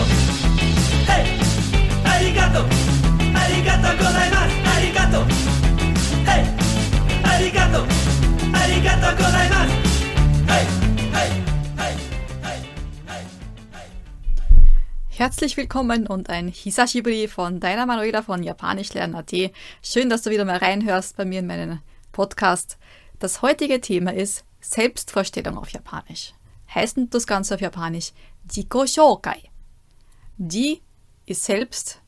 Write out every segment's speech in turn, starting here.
arigato. Hey, arigato. Arigato gozaimasu. Arigato. Hey, arigato. Arigato gozaimasu. Hey. Herzlich willkommen und ein Hisashiburi von deiner Manuela von Japanischlernen.at. Schön, dass du wieder mal reinhörst bei mir in meinen Podcast. Das heutige Thema ist Selbstvorstellung auf Japanisch. Heißt das Ganze auf Japanisch Jiko Ji ist selbst,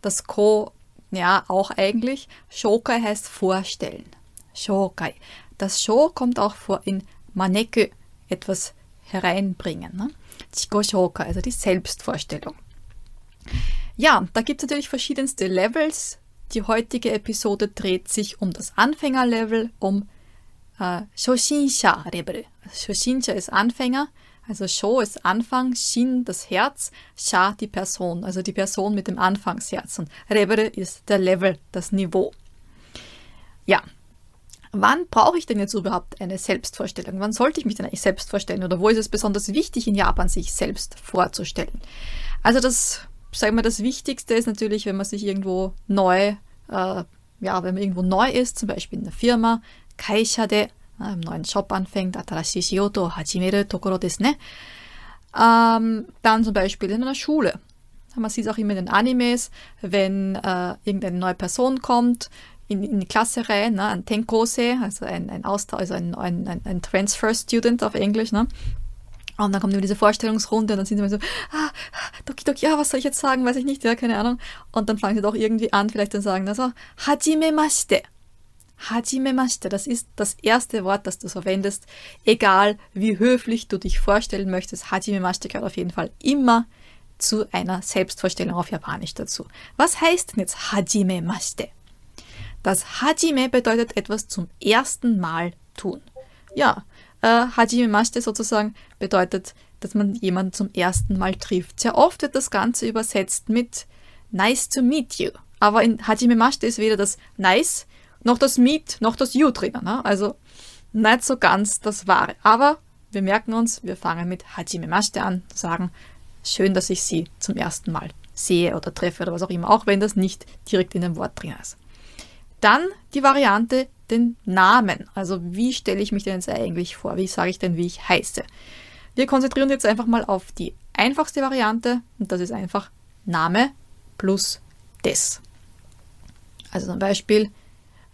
das Ko, ja, auch eigentlich. Shokai heißt vorstellen. Shokai. Das Sho kommt auch vor in Maneku, etwas hereinbringen. Ne? Jiko Shokai, also die Selbstvorstellung. Ja, da gibt es natürlich verschiedenste Levels. Die heutige Episode dreht sich um das Anfängerlevel, um äh, Shoshinsha-Level. Shoshinsha ist Anfänger, also Sho ist Anfang, Shin das Herz, Sha die Person, also die Person mit dem Anfangsherz. Und Rebere ist der Level, das Niveau. Ja, wann brauche ich denn jetzt überhaupt eine Selbstvorstellung? Wann sollte ich mich denn eigentlich selbst vorstellen? Oder wo ist es besonders wichtig in Japan, sich selbst vorzustellen? Also das, sagen wir, das Wichtigste ist natürlich, wenn man sich irgendwo neu, äh, ja, wenn man irgendwo neu ist, zum Beispiel in der Firma, Kaisha de, im neuen Job anfängt, atarashi shiyoto hajimeru tokoro ne. Ähm, dann zum Beispiel in einer Schule. Man sieht es auch immer in den Animes, wenn äh, irgendeine neue Person kommt, in, in die Klasse rein, ne, ein Tenkose, also ein, ein Austausch, also ein, ein, ein, Transfer Student auf Englisch, ne? Und dann kommt immer diese Vorstellungsrunde und dann sind sie immer so, ah, Doki Doki, ja, was soll ich jetzt sagen, weiß ich nicht, ja, keine Ahnung. Und dann fangen sie doch irgendwie an, vielleicht dann sagen, also, Hajimemashite. Hajimemashite, das ist das erste Wort, das du verwendest, egal wie höflich du dich vorstellen möchtest. Hajimemashite gehört auf jeden Fall immer zu einer Selbstvorstellung auf Japanisch dazu. Was heißt denn jetzt Hajimemashite? Das Hajime bedeutet etwas zum ersten Mal tun. Ja, äh, Hajime Mashite sozusagen bedeutet, dass man jemanden zum ersten Mal trifft. Sehr oft wird das Ganze übersetzt mit Nice to meet you. Aber in Hajime Mashite ist weder das Nice noch das Meet noch das You drinnen. Ne? Also nicht so ganz das Wahre. Aber wir merken uns, wir fangen mit Hajime Mashite an, sagen, schön, dass ich Sie zum ersten Mal sehe oder treffe oder was auch immer, auch wenn das nicht direkt in dem Wort drin ist. Dann die Variante, den Namen. Also wie stelle ich mich denn jetzt eigentlich vor? Wie sage ich denn, wie ich heiße? Wir konzentrieren uns jetzt einfach mal auf die einfachste Variante und das ist einfach Name plus des. Also zum Beispiel,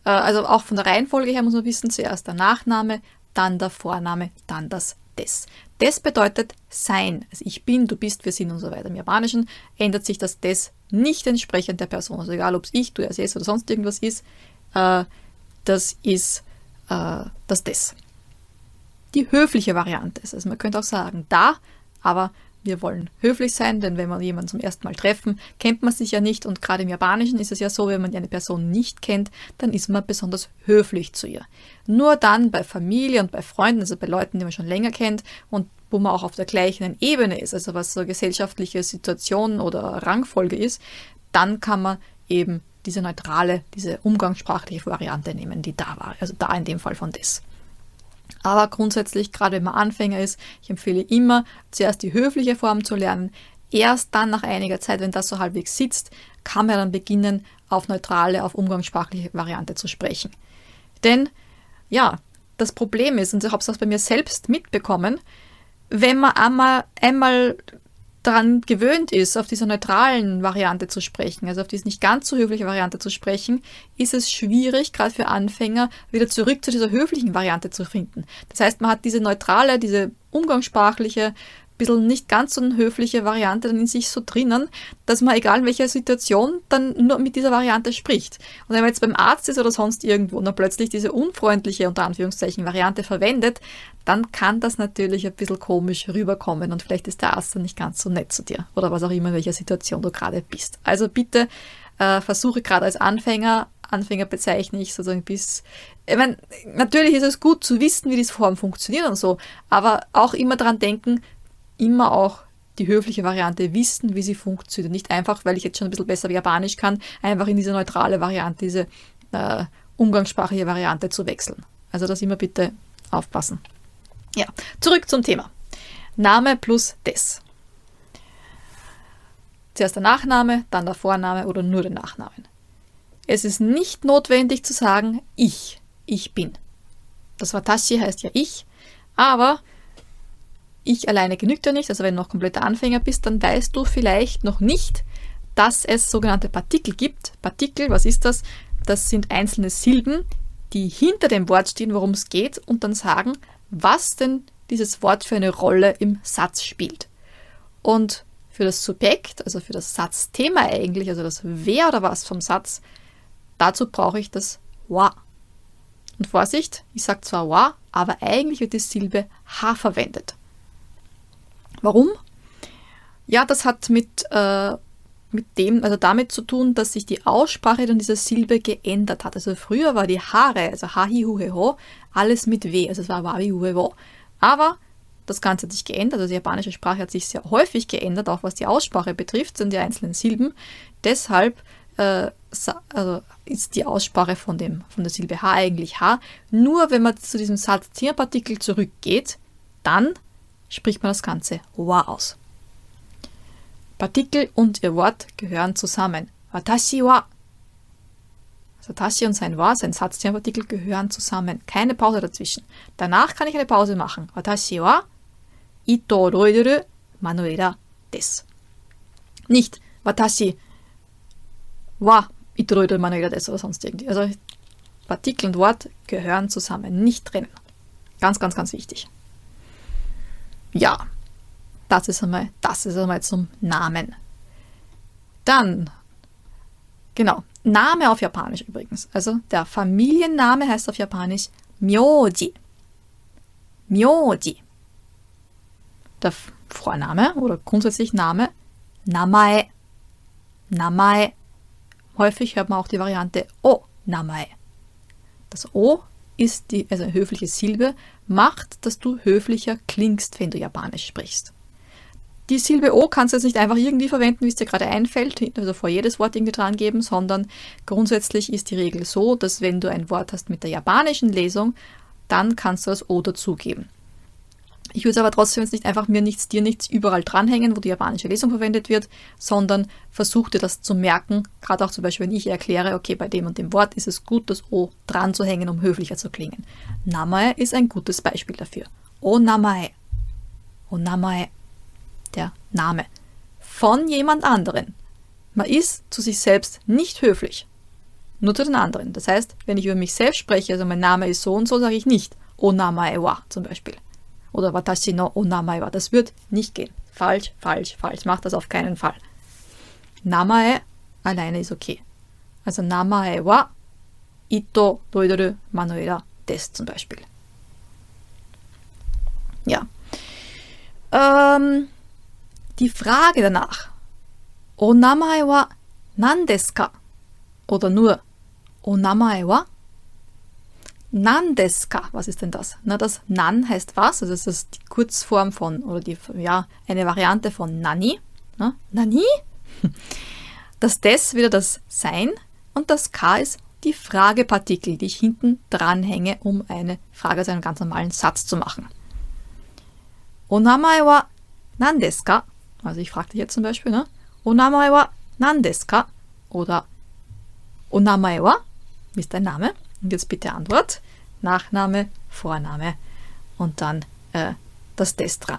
also auch von der Reihenfolge her muss man wissen, zuerst der Nachname, dann der Vorname, dann das des. Des bedeutet sein. Also ich bin, du bist, wir sind und so weiter. Im Japanischen ändert sich das des nicht entsprechend der Person. Also egal, ob es ich, du, er, es oder sonst irgendwas ist, äh, das ist äh, das des. Die höfliche Variante ist, also man könnte auch sagen da, aber wir wollen höflich sein, denn wenn wir jemanden zum ersten Mal treffen, kennt man sich ja nicht und gerade im Japanischen ist es ja so, wenn man eine Person nicht kennt, dann ist man besonders höflich zu ihr. Nur dann bei Familie und bei Freunden, also bei Leuten, die man schon länger kennt und wo man auch auf der gleichen Ebene ist, also was so gesellschaftliche Situation oder Rangfolge ist, dann kann man eben diese neutrale, diese umgangssprachliche Variante nehmen, die da war. Also da in dem Fall von des. Aber grundsätzlich, gerade wenn man Anfänger ist, ich empfehle immer, zuerst die höfliche Form zu lernen. Erst dann nach einiger Zeit, wenn das so halbwegs sitzt, kann man dann beginnen, auf neutrale, auf umgangssprachliche Variante zu sprechen. Denn, ja, das Problem ist, und ich habe es auch bei mir selbst mitbekommen, wenn man einmal, einmal daran gewöhnt ist, auf dieser neutralen Variante zu sprechen, also auf diese nicht ganz so höfliche Variante zu sprechen, ist es schwierig, gerade für Anfänger, wieder zurück zu dieser höflichen Variante zu finden. Das heißt, man hat diese neutrale, diese umgangssprachliche bisschen nicht ganz so eine höfliche Variante dann in sich so drinnen, dass man egal in welcher Situation dann nur mit dieser Variante spricht. Und wenn man jetzt beim Arzt ist oder sonst irgendwo und dann plötzlich diese unfreundliche, unter Anführungszeichen, Variante verwendet, dann kann das natürlich ein bisschen komisch rüberkommen und vielleicht ist der Arzt dann nicht ganz so nett zu dir oder was auch immer, in welcher Situation du gerade bist. Also bitte äh, versuche gerade als Anfänger, Anfänger bezeichne ich sozusagen bis, ich meine, natürlich ist es gut zu wissen, wie diese Formen funktionieren und so, aber auch immer daran denken, immer auch die höfliche Variante wissen, wie sie funktioniert. Nicht einfach, weil ich jetzt schon ein bisschen besser Japanisch kann, einfach in diese neutrale Variante, diese äh, umgangssprachliche Variante zu wechseln. Also das immer bitte aufpassen. Ja, zurück zum Thema. Name plus des. Zuerst der Nachname, dann der Vorname oder nur den Nachnamen. Es ist nicht notwendig zu sagen ich, ich bin. Das Watashi heißt ja ich, aber ich alleine genügt ja nicht. Also wenn du noch kompletter Anfänger bist, dann weißt du vielleicht noch nicht, dass es sogenannte Partikel gibt. Partikel, was ist das? Das sind einzelne Silben, die hinter dem Wort stehen, worum es geht, und dann sagen, was denn dieses Wort für eine Rolle im Satz spielt. Und für das Subjekt, also für das Satzthema eigentlich, also das Wer oder was vom Satz, dazu brauche ich das Wa. Und Vorsicht, ich sage zwar Wa, aber eigentlich wird die Silbe Ha verwendet. Warum? Ja, das hat mit, äh, mit dem, also damit zu tun, dass sich die Aussprache dann dieser Silbe geändert hat. Also früher war die Haare, also ha, hi, hu, he, ho, alles mit W, also es war wa, wi, hu, he, wo. Aber das Ganze hat sich geändert, also die japanische Sprache hat sich sehr häufig geändert, auch was die Aussprache betrifft, sind die einzelnen Silben. Deshalb äh, also ist die Aussprache von, dem, von der Silbe H eigentlich H. Nur wenn man zu diesem Satz Tierpartikel zurückgeht, dann spricht man das Ganze wa aus. Partikel und ihr Wort gehören zusammen. Watashi wa. Also und sein wa, sein Satztierpartikel gehören zusammen. Keine Pause dazwischen. Danach kann ich eine Pause machen. Watashi wa ito roideru Manuela des. Nicht Watashi wa ito roideru Manuela des oder sonst irgendwie. Also Partikel und Wort gehören zusammen, nicht trennen. Ganz, ganz, ganz wichtig. Ja, das ist einmal, das ist einmal zum Namen. Dann, genau, Name auf Japanisch übrigens. Also der Familienname heißt auf Japanisch Myoji. Myoji. Der Vorname oder grundsätzlich Name Namae. Namae. Häufig hört man auch die Variante O Namae. Das O ist die, also eine höfliche Silbe, macht, dass du höflicher klingst, wenn du Japanisch sprichst. Die Silbe O kannst du jetzt nicht einfach irgendwie verwenden, wie es dir gerade einfällt, also vor jedes Wort irgendwie dran geben, sondern grundsätzlich ist die Regel so, dass wenn du ein Wort hast mit der japanischen Lesung, dann kannst du das O dazugeben. Ich würde es aber trotzdem jetzt nicht einfach mir nichts, dir nichts überall dranhängen, wo die japanische Lesung verwendet wird, sondern versuch dir das zu merken. Gerade auch zum Beispiel, wenn ich erkläre, okay, bei dem und dem Wort ist es gut, das O dran zu hängen, um höflicher zu klingen. Namae ist ein gutes Beispiel dafür. O Namae. O Namae. Der Name. Von jemand anderen. Man ist zu sich selbst nicht höflich. Nur zu den anderen. Das heißt, wenn ich über mich selbst spreche, also mein Name ist so und so, sage ich nicht O Namae wa zum Beispiel oder watashi no onamae wa. Das wird nicht gehen. Falsch, falsch, falsch. Mach das auf keinen Fall. Namae alleine ist okay. Also Namae wa Ito Doidoru Manuela des zum Beispiel. Ja. Ähm, die Frage danach. Onamae wa nan? Oder nur Onamae wa Nandeska, was ist denn das? Na, das Nan heißt was? Also das ist die Kurzform von, oder die, ja, eine Variante von Nani. Na, Nani? Das Des wieder das Sein und das K ist die Fragepartikel, die ich hinten dranhänge, um eine Frage zu einem ganz normalen Satz zu machen. Onamae wa nandeska? Also ich fragte jetzt zum Beispiel, ne? Onamae wa nandeska? Oder Onamae wa? Wie ist dein Name? Und jetzt bitte Antwort. Nachname, Vorname und dann äh, das Test dran.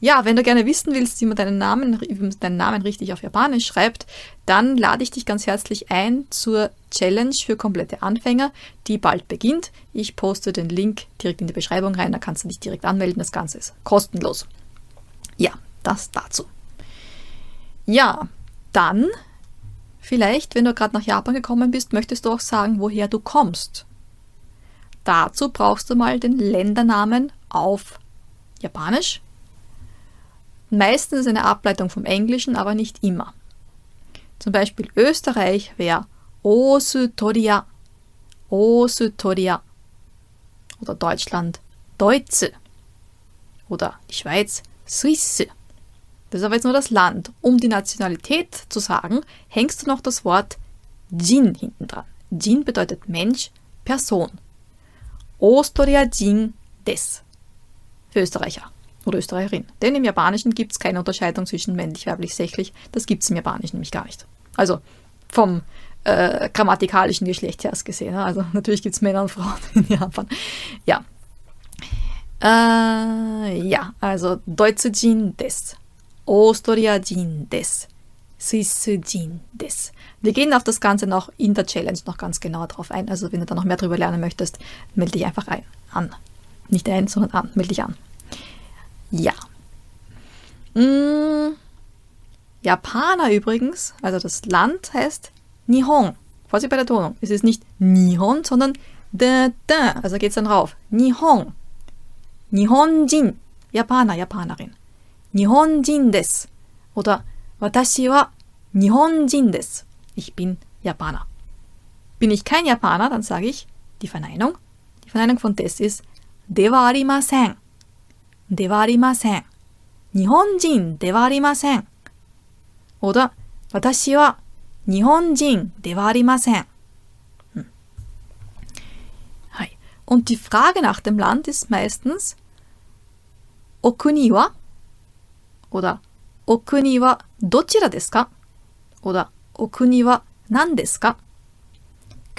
Ja, wenn du gerne wissen willst, wie man deinen Namen, deinen Namen richtig auf Japanisch schreibt, dann lade ich dich ganz herzlich ein zur Challenge für komplette Anfänger, die bald beginnt. Ich poste den Link direkt in die Beschreibung rein, da kannst du dich direkt anmelden. Das Ganze ist kostenlos. Ja, das dazu. Ja, dann Vielleicht, wenn du gerade nach Japan gekommen bist, möchtest du auch sagen, woher du kommst. Dazu brauchst du mal den Ländernamen auf Japanisch. Meistens eine Ableitung vom Englischen, aber nicht immer. Zum Beispiel Österreich wäre Osutoria, Osutoria. Oder Deutschland Deutsche. Oder die Schweiz Suisse. Das ist aber jetzt nur das Land. Um die Nationalität zu sagen, hängst du noch das Wort Jin hinten dran. Jin bedeutet Mensch, Person. Ostoria Jin des. Für Österreicher. oder Österreicherin. Denn im Japanischen gibt es keine Unterscheidung zwischen männlich, weiblich, sächlich. Das gibt es im Japanischen nämlich gar nicht. Also vom äh, grammatikalischen Geschlecht her gesehen. Ne? Also natürlich gibt es Männer und Frauen in Japan. Ja. Äh, ja, also Deutschjin des. Austria-Jin des. Swiss-Jin des. Wir gehen auf das Ganze noch in der Challenge noch ganz genau drauf ein. Also wenn du da noch mehr drüber lernen möchtest, melde dich einfach ein, an. Nicht ein, sondern an. Melde dich an. Ja. Mm, Japaner übrigens, also das Land heißt Nihon. Vorsicht bei der Tonung. Es ist nicht Nihon, sondern da, da. Also geht es dann rauf. Nihon. Nihonjin. Japaner, Japanerin. Nihonjin des. Oder Watashi wa Nihonjin des. Ich bin Japaner. Bin ich kein Japaner, dann sage ich die Verneinung. Die Verneinung von des ist Dewa arimasen. Dewa arimasen. Nihonjin dewa arimasen. Oder 私は日本人ではありません。Hm. Hi. Und die Frage nach dem Land ist meistens oder Okuni wa dochira desu ka? Oder Okuni wa nan desu ka?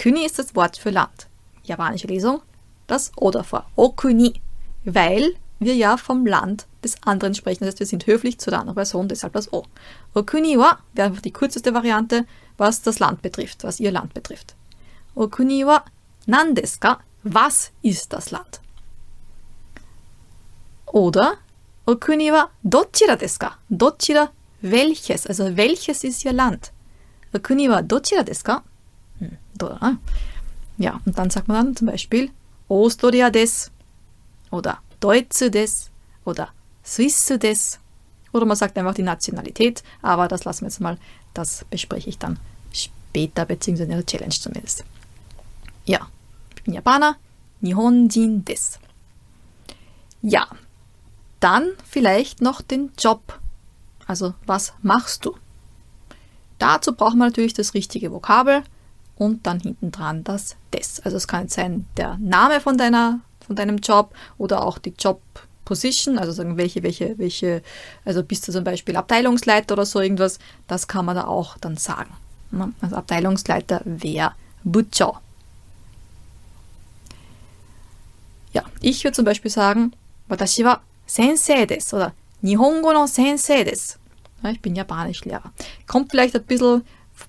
Kuni ist das Wort für Land. Japanische Lesung, das Oder vor. Okuni. Weil wir ja vom Land des anderen sprechen. Das heißt, wir sind höflich zu der anderen Person, deshalb das O. Okuni wa wäre einfach die kürzeste Variante, was das Land betrifft, was ihr Land betrifft. Okuni wa nan desu ka? Was ist das Land? Oder Okuni wa dochira desu ka? Dochira welches, also welches ist ihr Land? Okuni wa dochira desu ka? Hm, ja, und dann sagt man dann zum Beispiel Ostoria des oder Deutsche des oder Swiss des. Oder man sagt einfach die Nationalität, aber das lassen wir jetzt mal, das bespreche ich dann später, beziehungsweise in der Challenge zumindest. Ja, ich bin Japaner, Nihonjin des. Ja, dann vielleicht noch den Job. Also, was machst du? Dazu braucht man natürlich das richtige Vokabel und dann hinten dran das des. Also es kann jetzt sein der Name von deiner von deinem Job oder auch die Job Position, also sagen, welche, welche, welche, also bist du zum Beispiel Abteilungsleiter oder so irgendwas, das kann man da auch dann sagen. Ne? Also Abteilungsleiter wäre Butcher. Ja, ich würde zum Beispiel sagen, Watashi wa Sensei des oder Nihongo no Sensei des. Ja, ich bin Japanischlehrer. Kommt vielleicht ein bisschen,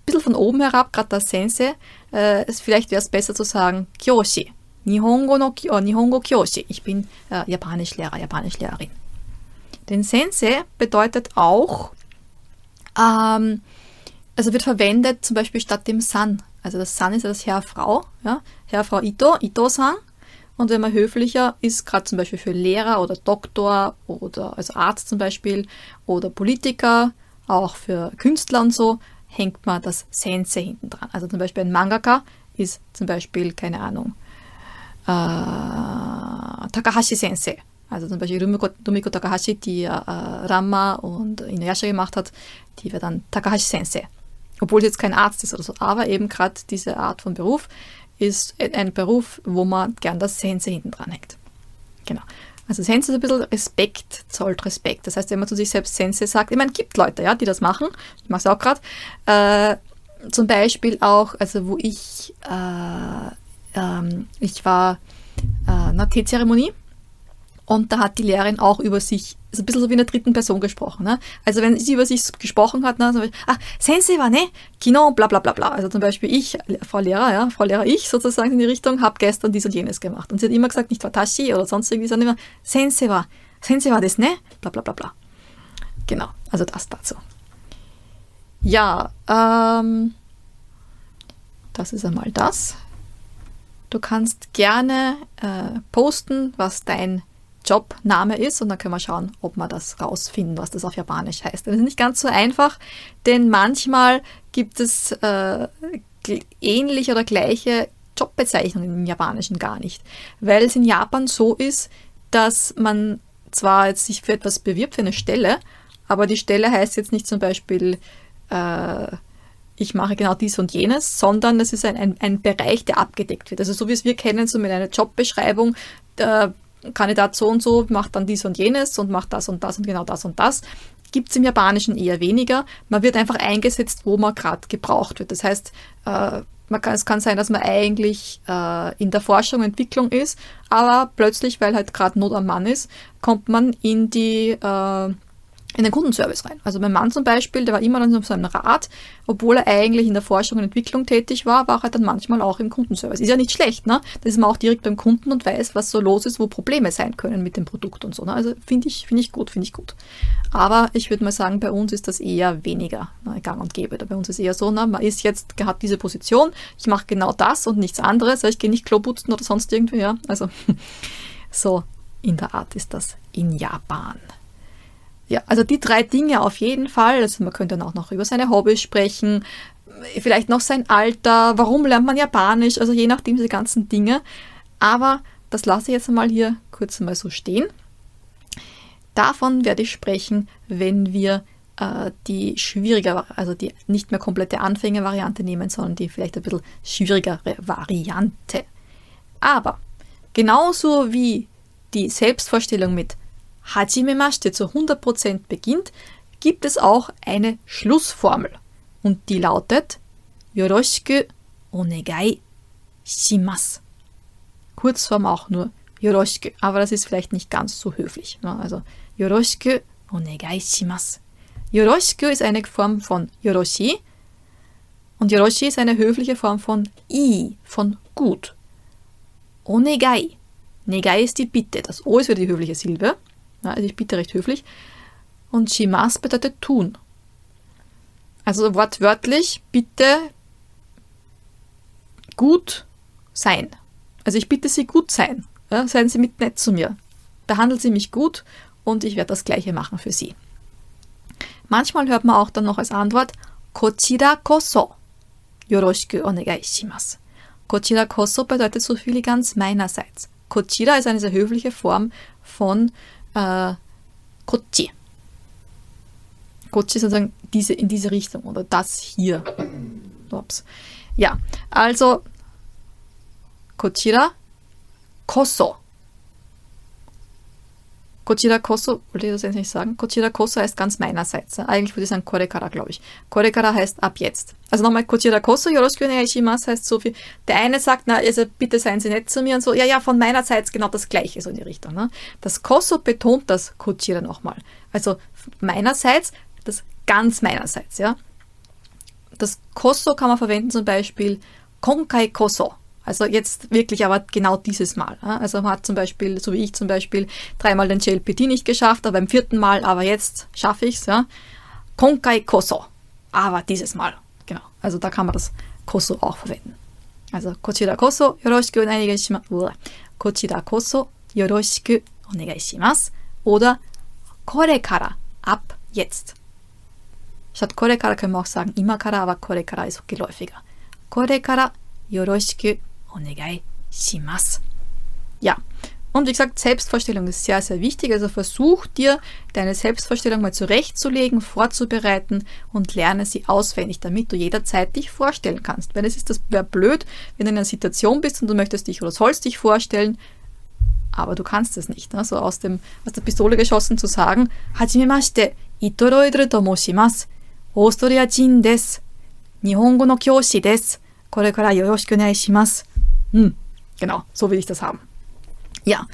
bisschen von oben herab, gerade das Sensei. Äh, vielleicht wäre es besser zu sagen Kyoshi. Nihongo no oh, Nihongo Kyoshi. Ich bin äh, Japanischlehrer, Japanischlehrerin. Denn Sensei bedeutet auch, ähm, also wird verwendet zum Beispiel statt dem San. Also das San ist ja das Herr, Frau, ja? Herr, Frau Ito, Ito-san. Und wenn man höflicher ist, gerade zum Beispiel für Lehrer oder Doktor oder als Arzt zum Beispiel oder Politiker, auch für Künstler und so, hängt man das Sensei hinten dran. Also zum Beispiel ein Mangaka ist zum Beispiel, keine Ahnung, äh, Takahashi Sensei. Also zum Beispiel Rumiko, Rumiko Takahashi, die äh, Rama und Inuyasha gemacht hat, die wäre dann Takahashi Sensei. Obwohl sie jetzt kein Arzt ist oder so, aber eben gerade diese Art von Beruf ist ein Beruf, wo man gern das Sensei hinten dran hängt. Genau. Also Sensei ist ein bisschen Respekt, zollt Respekt. Das heißt, wenn man zu sich selbst Sensei sagt, ich meine, gibt Leute, ja, die das machen. Ich mache es auch gerade. Äh, zum Beispiel auch, also wo ich äh, ähm, ich war äh, einer Teezeremonie und da hat die Lehrerin auch über sich, so ein bisschen so wie in der dritten Person gesprochen. Ne? Also wenn sie über sich gesprochen hat, ne, so, ah, Sensei war, ne? Kino, bla bla bla bla. Also zum Beispiel ich, Frau Lehrer, ja, Frau Lehrer, ich sozusagen in die Richtung, habe gestern dies und jenes gemacht. Und sie hat immer gesagt, nicht Watashi oder sonst irgendwie, sondern immer Sensei war, Sensei war das, ne? Bla bla bla bla. Genau, also das dazu. Ja, ähm, das ist einmal das. Du kannst gerne äh, posten, was dein Jobname ist und dann können wir schauen, ob wir das rausfinden, was das auf Japanisch heißt. Das ist nicht ganz so einfach, denn manchmal gibt es äh, ähnliche oder gleiche Jobbezeichnungen im Japanischen gar nicht, weil es in Japan so ist, dass man zwar jetzt sich für etwas bewirbt, für eine Stelle, aber die Stelle heißt jetzt nicht zum Beispiel äh, ich mache genau dies und jenes, sondern es ist ein, ein, ein Bereich, der abgedeckt wird. Also so wie es wir kennen, so mit einer Jobbeschreibung, äh, Kandidat so und so macht dann dies und jenes und macht das und das und genau das und das. Gibt es im Japanischen eher weniger. Man wird einfach eingesetzt, wo man gerade gebraucht wird. Das heißt, äh, kann, es kann sein, dass man eigentlich äh, in der Forschung Entwicklung ist, aber plötzlich, weil halt gerade Not am Mann ist, kommt man in die äh, in den Kundenservice rein. Also mein Mann zum Beispiel, der war immer an so einem Rat, obwohl er eigentlich in der Forschung und Entwicklung tätig war, war er dann manchmal auch im Kundenservice. Ist ja nicht schlecht, ne? Da ist man auch direkt beim Kunden und weiß, was so los ist, wo Probleme sein können mit dem Produkt und so. Ne? Also finde ich, finde ich gut, finde ich gut. Aber ich würde mal sagen, bei uns ist das eher weniger ne, gang und gäbe. Bei uns ist eher so, ne, man ist jetzt, hat diese Position, ich mache genau das und nichts anderes, ich gehe nicht Klo putzen oder sonst irgendwie, ja. Also so in der Art ist das in Japan. Ja, also die drei Dinge auf jeden Fall. Also man könnte dann auch noch über seine Hobbys sprechen, vielleicht noch sein Alter, warum lernt man Japanisch, also je nachdem diese ganzen Dinge. Aber das lasse ich jetzt einmal hier kurz mal so stehen. Davon werde ich sprechen, wenn wir äh, die schwierigere, also die nicht mehr komplette Anfängervariante nehmen, sondern die vielleicht ein bisschen schwierigere Variante. Aber genauso wie die Selbstvorstellung mit Hajimemashite zu 100% beginnt, gibt es auch eine Schlussformel. Und die lautet Yoroshiku onegai shimasu. Kurzform auch nur Yoroshiku, aber das ist vielleicht nicht ganz so höflich. Ne? Also Yoroshiku onegai shimasu. Yoroshiku ist eine Form von Yoroshi und Yoroshi ist eine höfliche Form von I, von gut. Onegai. Negai ist die Bitte. Das O ist wieder die höfliche Silbe. Also ich bitte recht höflich. Und Shimas bedeutet tun. Also wortwörtlich, bitte gut sein. Also ich bitte Sie gut sein. Ja, seien Sie mit nett zu mir. Behandeln Sie mich gut und ich werde das Gleiche machen für Sie. Manchmal hört man auch dann noch als Antwort Kochira koso. Yoroshiku onegai shimasu. Kochira koso bedeutet so viel wie ganz meinerseits. Kochira ist eine sehr höfliche Form von äh, Kochi. Kochi sozusagen diese, in diese Richtung oder das hier. Ups. Ja, also Kochira Koso. Kochira Koso, wollte ich das jetzt nicht sagen? Kochira Koso heißt ganz meinerseits. Eigentlich würde ich sagen Korekara, glaube ich. Korekara heißt ab jetzt. Also nochmal Kochira Koso, Yoroshiku Shimasu heißt so viel. Der eine sagt, na, also bitte seien Sie nett zu mir und so. Ja, ja, von meinerseits genau das Gleiche, so in die Richtung. Ne? Das Koso betont das Kochira nochmal. Also meinerseits, das ganz meinerseits, ja. Das Koso kann man verwenden zum Beispiel Konkai Koso. Also jetzt wirklich aber genau dieses Mal. Also man hat zum Beispiel, so wie ich zum Beispiel, dreimal den JLPT nicht geschafft, aber beim vierten Mal, aber jetzt schaffe ich es. Ja. Konkai Koso. Aber dieses Mal. Genau. Also da kann man das Koso auch verwenden. Also Kochira Koso yoroshiku onegai shimasu. Kochira Koso yoroshiku onegai shimasu. Oder Korekara. Ab jetzt. Statt Korekara können wir auch sagen Imakara, aber Korekara ist geläufiger. Korekara yoroshiku onegai shimasu. Ja, und wie gesagt, Selbstvorstellung ist sehr, sehr wichtig. Also versuch dir deine Selbstvorstellung mal zurechtzulegen, vorzubereiten und lerne sie auswendig, damit du jederzeit dich vorstellen kannst. Weil es ist das wäre blöd, wenn du in einer Situation bist und du möchtest dich oder sollst dich vorstellen, aber du kannst es nicht. Ne? So aus, dem, aus der Pistole geschossen zu sagen, Hajimemashite, Itoroidru to moshimasu, Ostoria Jin des, Nihongo no Kyoshi des, kore kara shimasu. Hm, genau, so will ich das haben. Ja,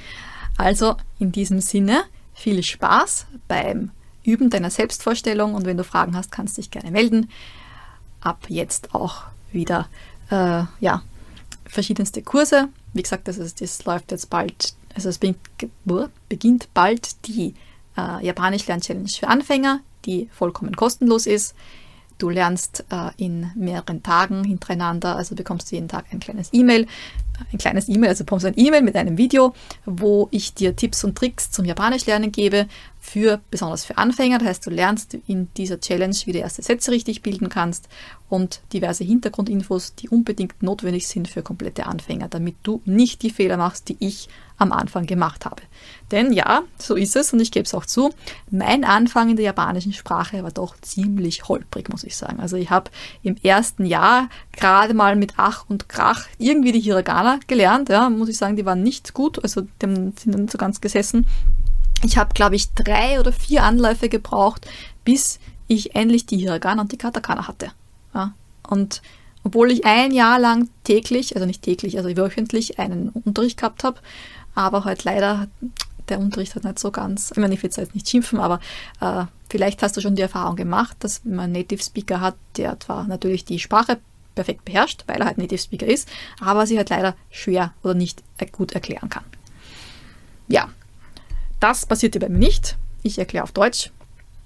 also in diesem Sinne viel Spaß beim Üben deiner Selbstvorstellung und wenn du Fragen hast, kannst du dich gerne melden. Ab jetzt auch wieder äh, ja, verschiedenste Kurse. Wie gesagt, das, ist, das läuft jetzt bald, also es beginnt bald die äh, Japanisch Lern Challenge für Anfänger, die vollkommen kostenlos ist. Du lernst äh, in mehreren Tagen hintereinander, also bekommst du jeden Tag ein kleines E-Mail, ein kleines E-Mail, also bekommst du ein E-Mail mit einem Video, wo ich dir Tipps und Tricks zum Japanisch lernen gebe, für besonders für Anfänger. Das heißt, du lernst in dieser Challenge, wie du erste Sätze richtig bilden kannst und diverse Hintergrundinfos, die unbedingt notwendig sind für komplette Anfänger, damit du nicht die Fehler machst, die ich am Anfang gemacht habe. Denn ja, so ist es und ich gebe es auch zu, mein Anfang in der japanischen Sprache war doch ziemlich holprig, muss ich sagen. Also ich habe im ersten Jahr gerade mal mit Ach und Krach irgendwie die Hiragana gelernt, ja, muss ich sagen, die waren nicht gut, also die sind nicht so ganz gesessen. Ich habe, glaube ich, drei oder vier Anläufe gebraucht, bis ich endlich die Hiragana und die Katakana hatte. Ja. Und obwohl ich ein Jahr lang täglich, also nicht täglich, also wöchentlich einen Unterricht gehabt habe, aber halt leider der Unterricht hat nicht so ganz, ich meine, ich will jetzt nicht schimpfen, aber äh, vielleicht hast du schon die Erfahrung gemacht, dass man einen Native Speaker hat, der zwar natürlich die Sprache perfekt beherrscht, weil er halt Native Speaker ist, aber sie halt leider schwer oder nicht gut erklären kann. Ja, das passierte bei mir nicht. Ich erkläre auf Deutsch.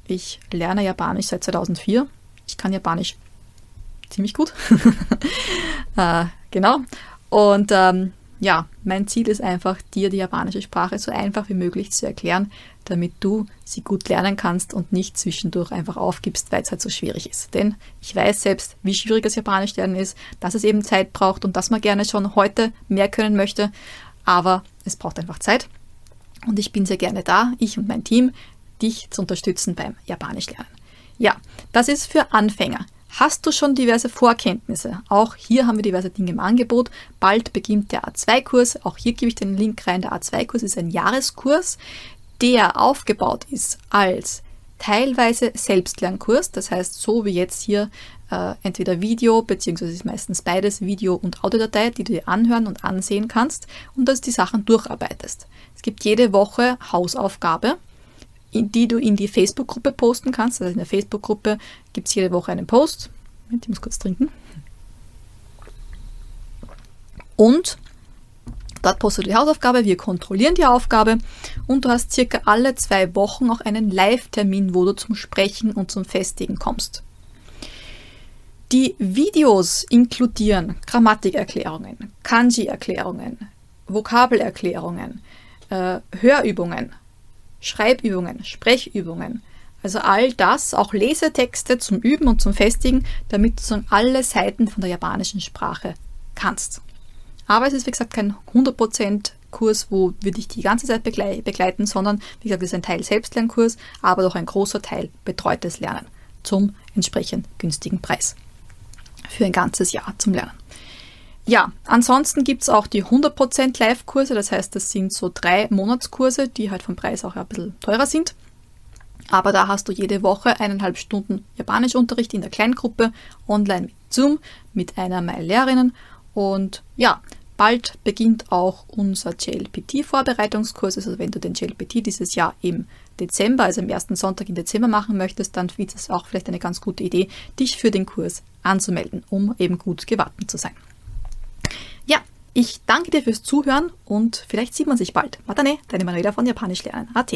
Ich lerne Japanisch seit 2004. Ich kann Japanisch ziemlich gut. äh, genau. Und ähm, ja, mein Ziel ist einfach, dir die japanische Sprache so einfach wie möglich zu erklären, damit du sie gut lernen kannst und nicht zwischendurch einfach aufgibst, weil es halt so schwierig ist. Denn ich weiß selbst, wie schwierig das Japanisch lernen ist, dass es eben Zeit braucht und dass man gerne schon heute mehr können möchte, aber es braucht einfach Zeit. Und ich bin sehr gerne da, ich und mein Team, dich zu unterstützen beim Japanisch lernen. Ja, das ist für Anfänger. Hast du schon diverse Vorkenntnisse? Auch hier haben wir diverse Dinge im Angebot. Bald beginnt der A2-Kurs. Auch hier gebe ich den Link rein. Der A2-Kurs ist ein Jahreskurs, der aufgebaut ist als teilweise Selbstlernkurs. Das heißt, so wie jetzt hier äh, entweder Video, beziehungsweise ist meistens beides Video- und Audiodatei, die du dir anhören und ansehen kannst und dass du die Sachen durcharbeitest. Es gibt jede Woche Hausaufgabe die du in die Facebook-Gruppe posten kannst. Also in der Facebook-Gruppe gibt es jede Woche einen Post. Ich muss kurz trinken. Und dort postest du die Hausaufgabe, wir kontrollieren die Aufgabe und du hast circa alle zwei Wochen auch einen Live-Termin, wo du zum Sprechen und zum Festigen kommst. Die Videos inkludieren Grammatikerklärungen, Kanji-Erklärungen, Vokabelerklärungen, äh, Hörübungen, Schreibübungen, Sprechübungen. Also all das, auch Lesetexte zum Üben und zum Festigen, damit du so alle Seiten von der japanischen Sprache kannst. Aber es ist, wie gesagt, kein 100% Kurs, wo wir dich die ganze Zeit begleiten, sondern, wie gesagt, es ist ein Teil Selbstlernkurs, aber doch ein großer Teil betreutes Lernen zum entsprechend günstigen Preis. Für ein ganzes Jahr zum Lernen. Ja, ansonsten gibt es auch die 100% Live-Kurse, das heißt, das sind so drei Monatskurse, die halt vom Preis auch ein bisschen teurer sind. Aber da hast du jede Woche eineinhalb Stunden Japanischunterricht in der Kleingruppe, online mit Zoom, mit einer meiner Lehrerinnen. Und ja, bald beginnt auch unser JLPT-Vorbereitungskurs. Also wenn du den JLPT dieses Jahr im Dezember, also am ersten Sonntag im Dezember machen möchtest, dann ist es auch vielleicht eine ganz gute Idee, dich für den Kurs anzumelden, um eben gut gewappnet zu sein. Ja, ich danke dir fürs Zuhören und vielleicht sieht man sich bald. Matane, deine Manuela von Japanisch lernen. AT.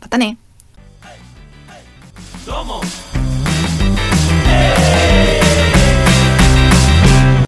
Matane. Domo.